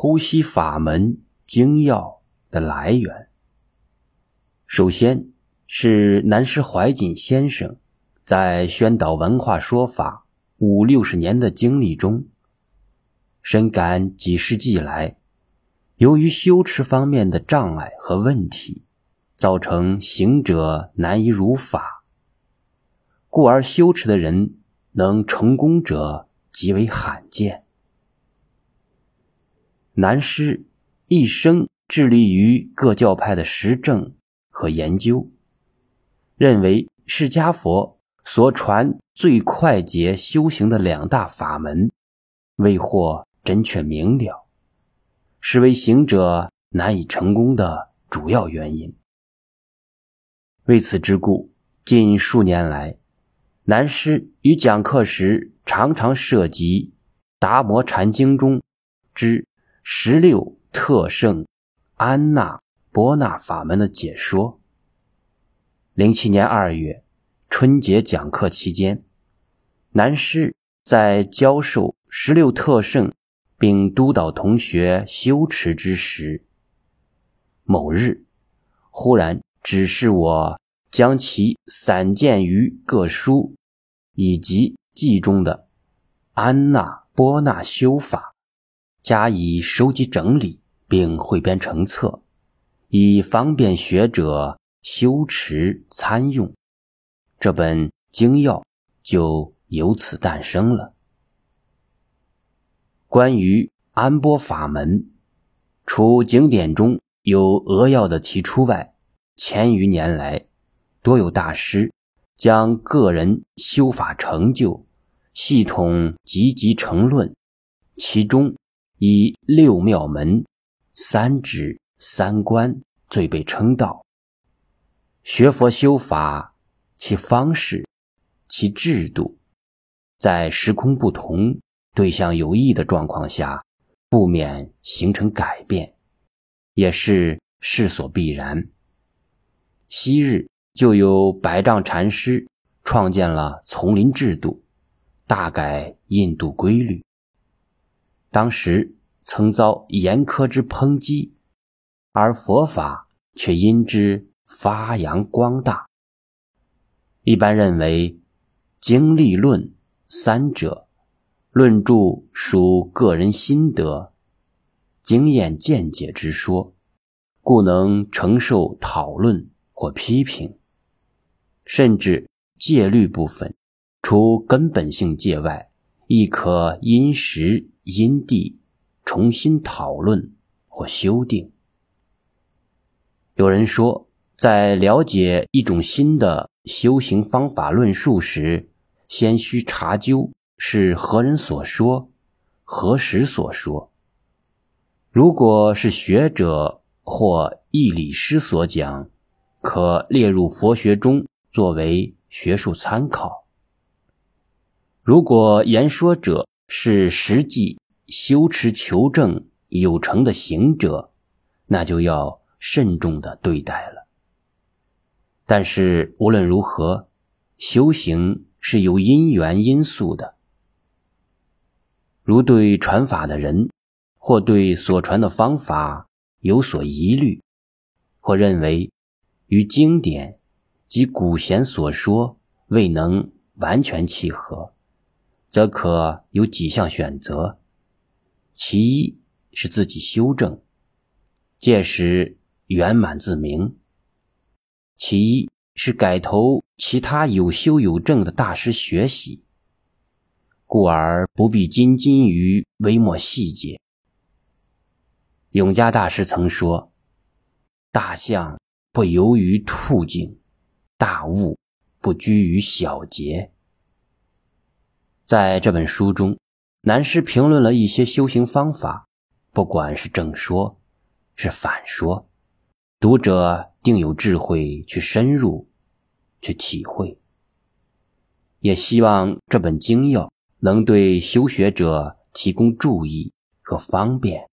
呼吸法门精要的来源。首先是南师怀瑾先生在宣导文化说法五六十年的经历中，深感几世纪来，由于修持方面的障碍和问题，造成行者难以如法，故而修持的人能成功者。极为罕见。南师一生致力于各教派的实证和研究，认为释迦佛所传最快捷修行的两大法门未获准确明了，是为行者难以成功的主要原因。为此之故，近数年来，南师于讲课时。常常涉及《达摩禅经》中之十六特胜安那波那法门的解说。零七年二月春节讲课期间，南师在教授十六特胜并督导同学修持之时，某日忽然指示我将其散见于各书以及。记中的安那波那修法，加以收集整理，并汇编成册，以方便学者修持参用。这本经要就由此诞生了。关于安波法门，除经典中有扼要的提出外，千余年来，多有大师将个人修法成就。系统积极成论，其中以六妙门、三指、三观最被称道。学佛修法，其方式、其制度，在时空不同、对象有异的状况下，不免形成改变，也是势所必然。昔日就有百丈禅师创建了丛林制度。大改印度规律，当时曾遭严苛之抨击，而佛法却因之发扬光大。一般认为，经历论三者论著属个人心得、经验见解之说，故能承受讨论或批评，甚至戒律部分。除根本性戒外，亦可因时因地重新讨论或修订。有人说，在了解一种新的修行方法论述时，先需查究是何人所说，何时所说。如果是学者或义理师所讲，可列入佛学中作为学术参考。如果言说者是实际修持求证有成的行者，那就要慎重的对待了。但是无论如何，修行是有因缘因素的。如对传法的人，或对所传的方法有所疑虑，或认为与经典及古贤所说未能完全契合。则可有几项选择：其一是自己修正，届时圆满自明；其一是改投其他有修有证的大师学习，故而不必斤斤于微末细节。永嘉大师曾说：“大象不游于兔径，大悟不拘于小节。”在这本书中，南师评论了一些修行方法，不管是正说，是反说，读者定有智慧去深入，去体会。也希望这本经要能对修学者提供注意和方便。